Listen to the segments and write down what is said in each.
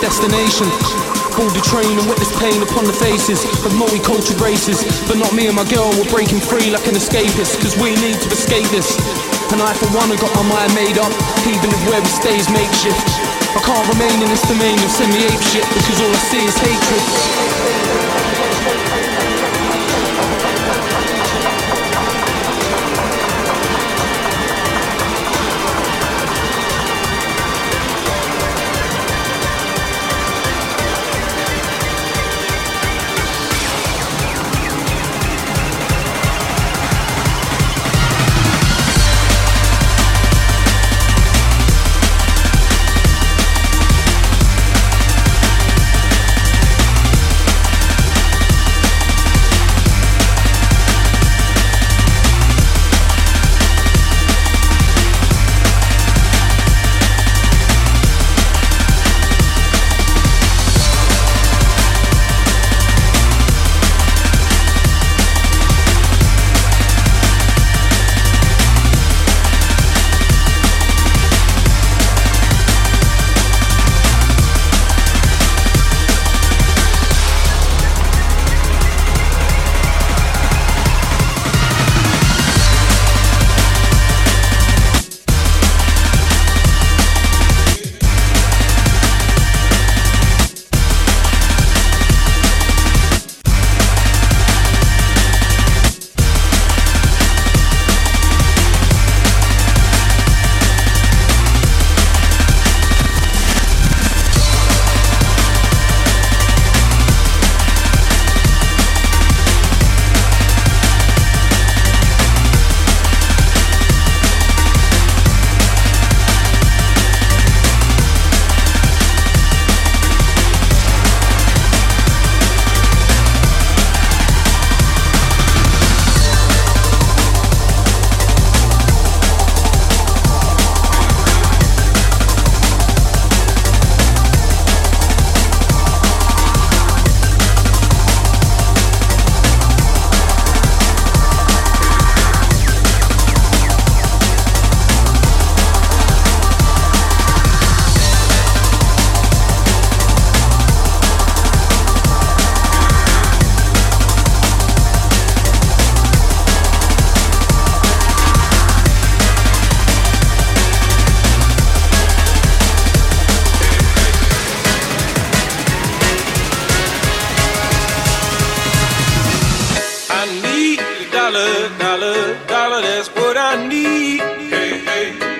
destination. Board the train and witness pain upon the faces of multicultural races. But not me and my girl, we're breaking free like an escapist, cause we need to escape this. And I, for one, have got my mind made up, even if where we stay is makeshift. I can't remain in this domain of semi ape shit because all I see is hatred.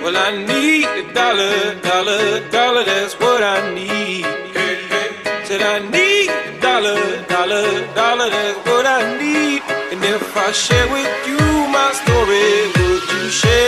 Well, I need a dollar, dollar, dollar, that's what I need. Said I need a dollar, dollar, dollar, that's what I need. And if I share with you my story, would you share?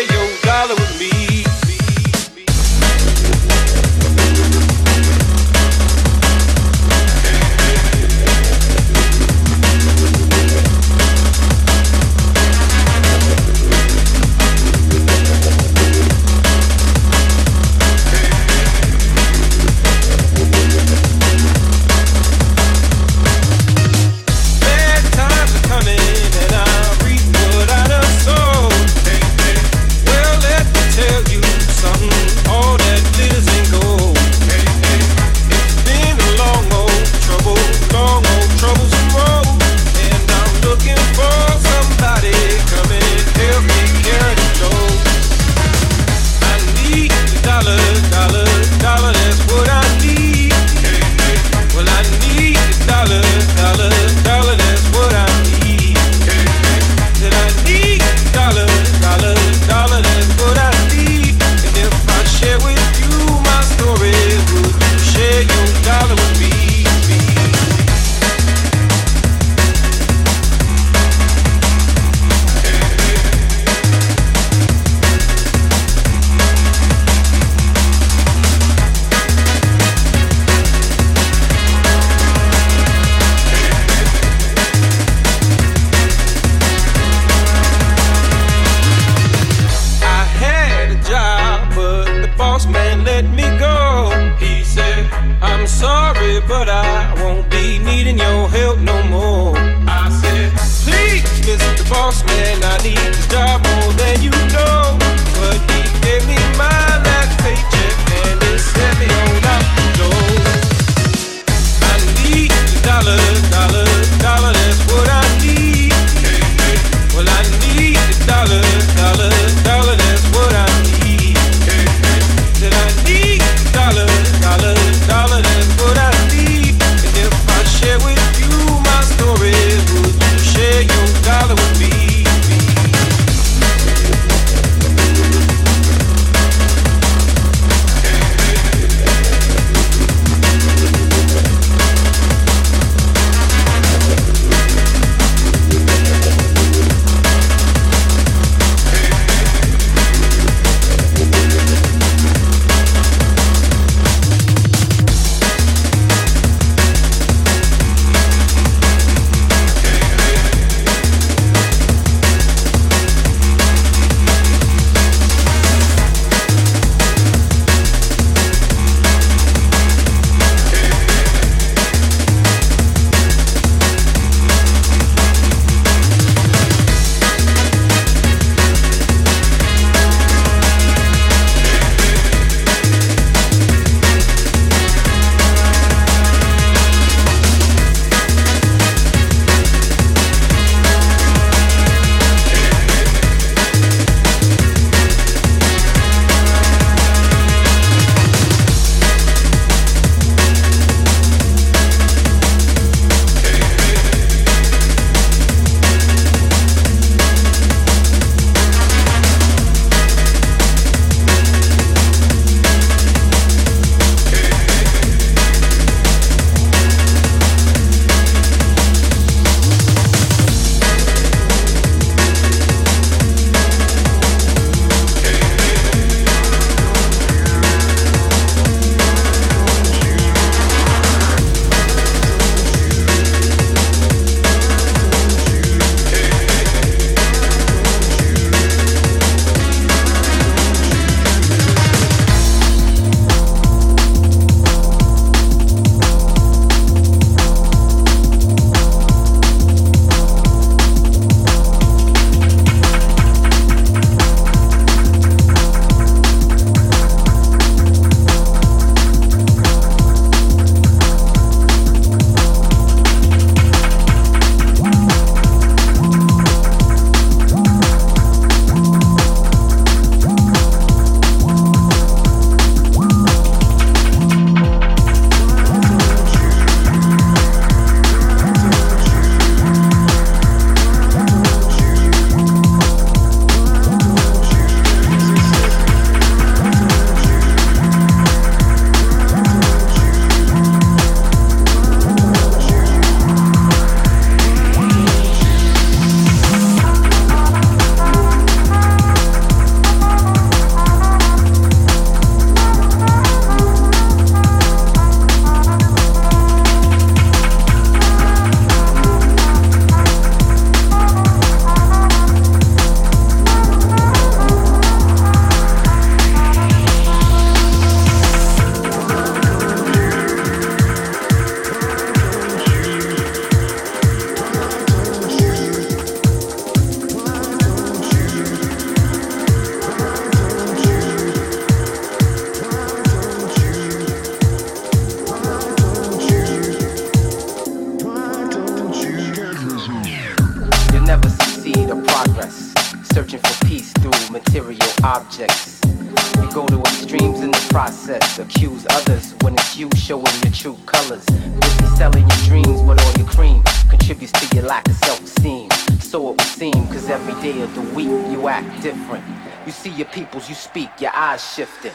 You see your peoples, you speak, your eyes shifting.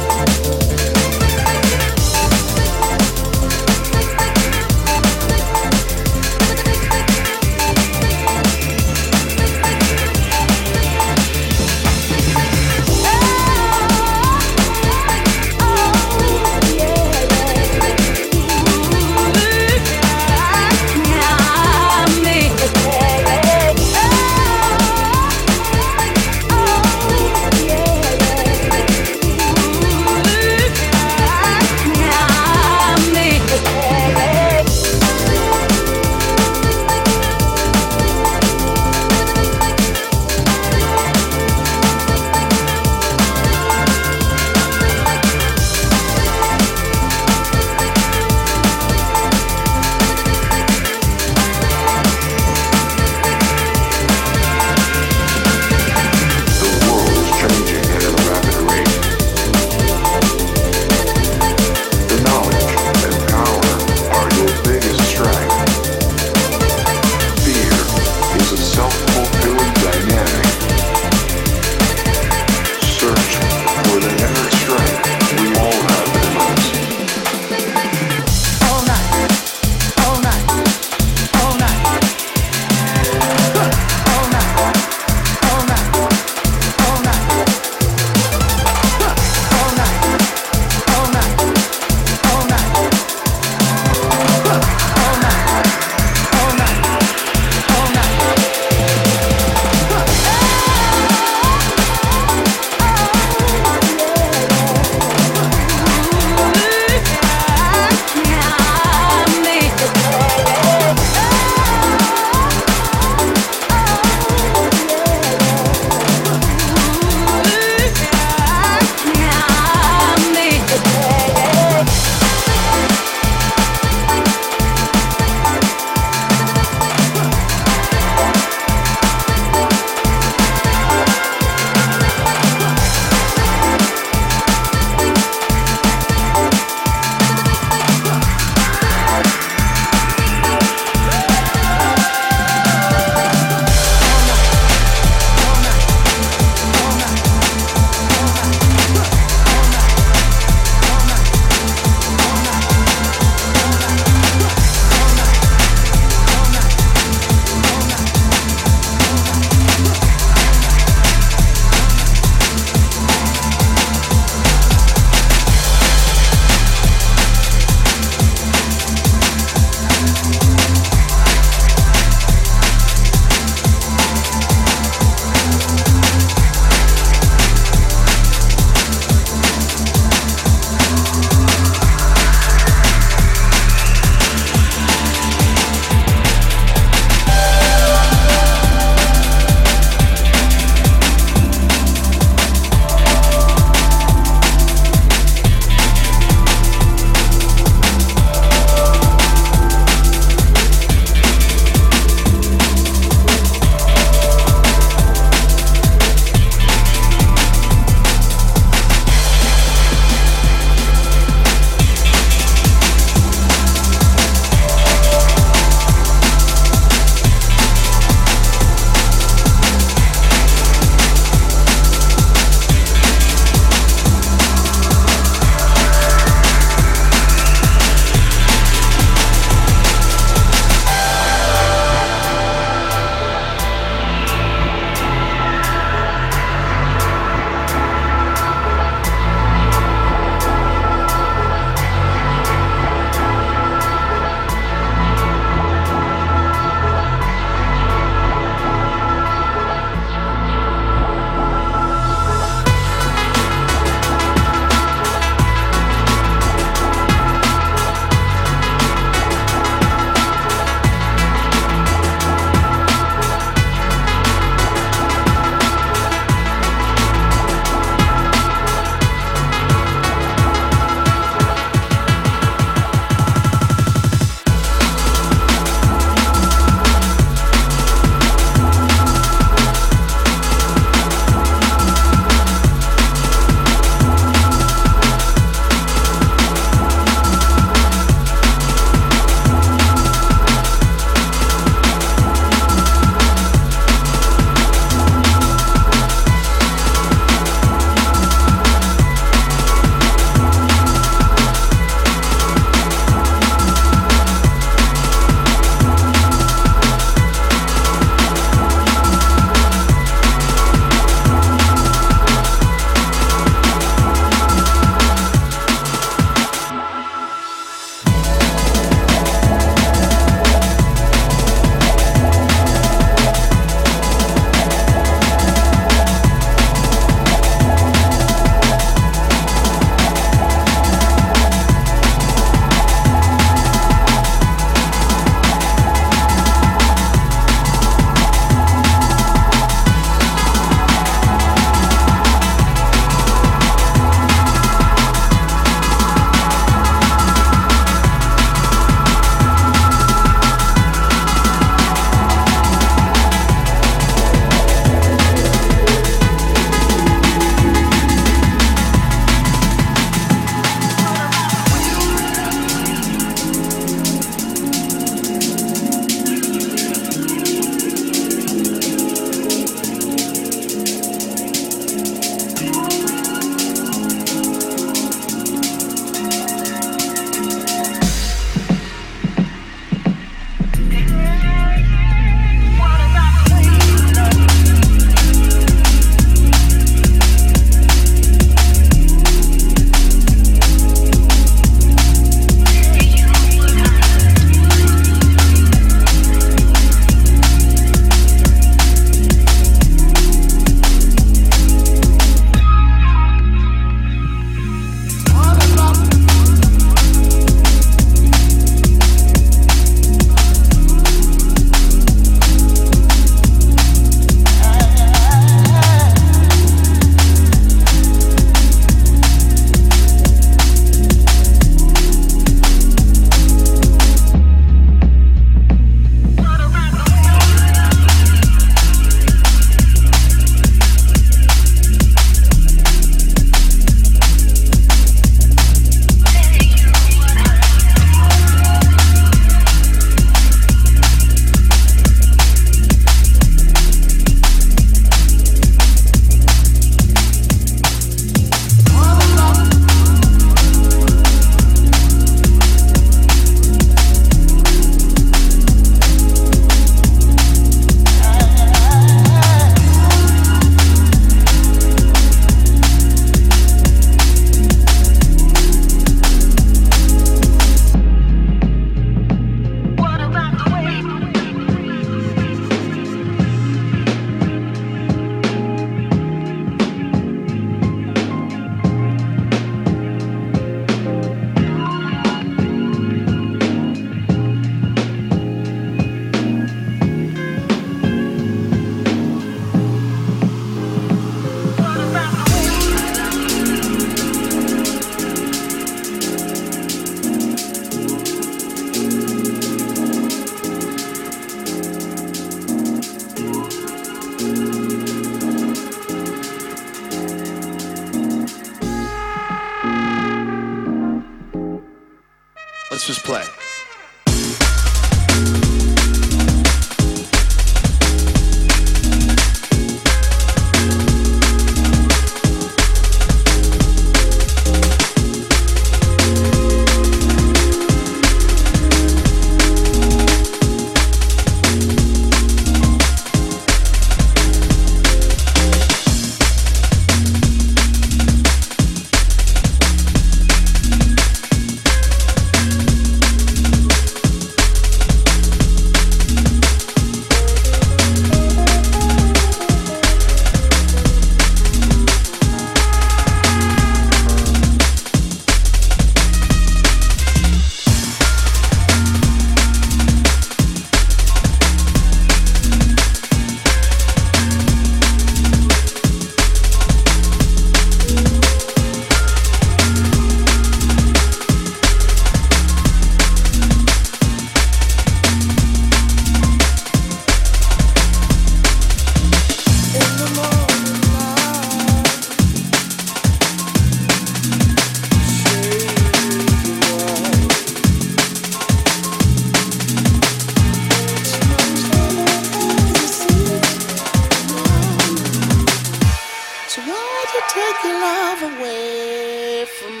take your love away from me.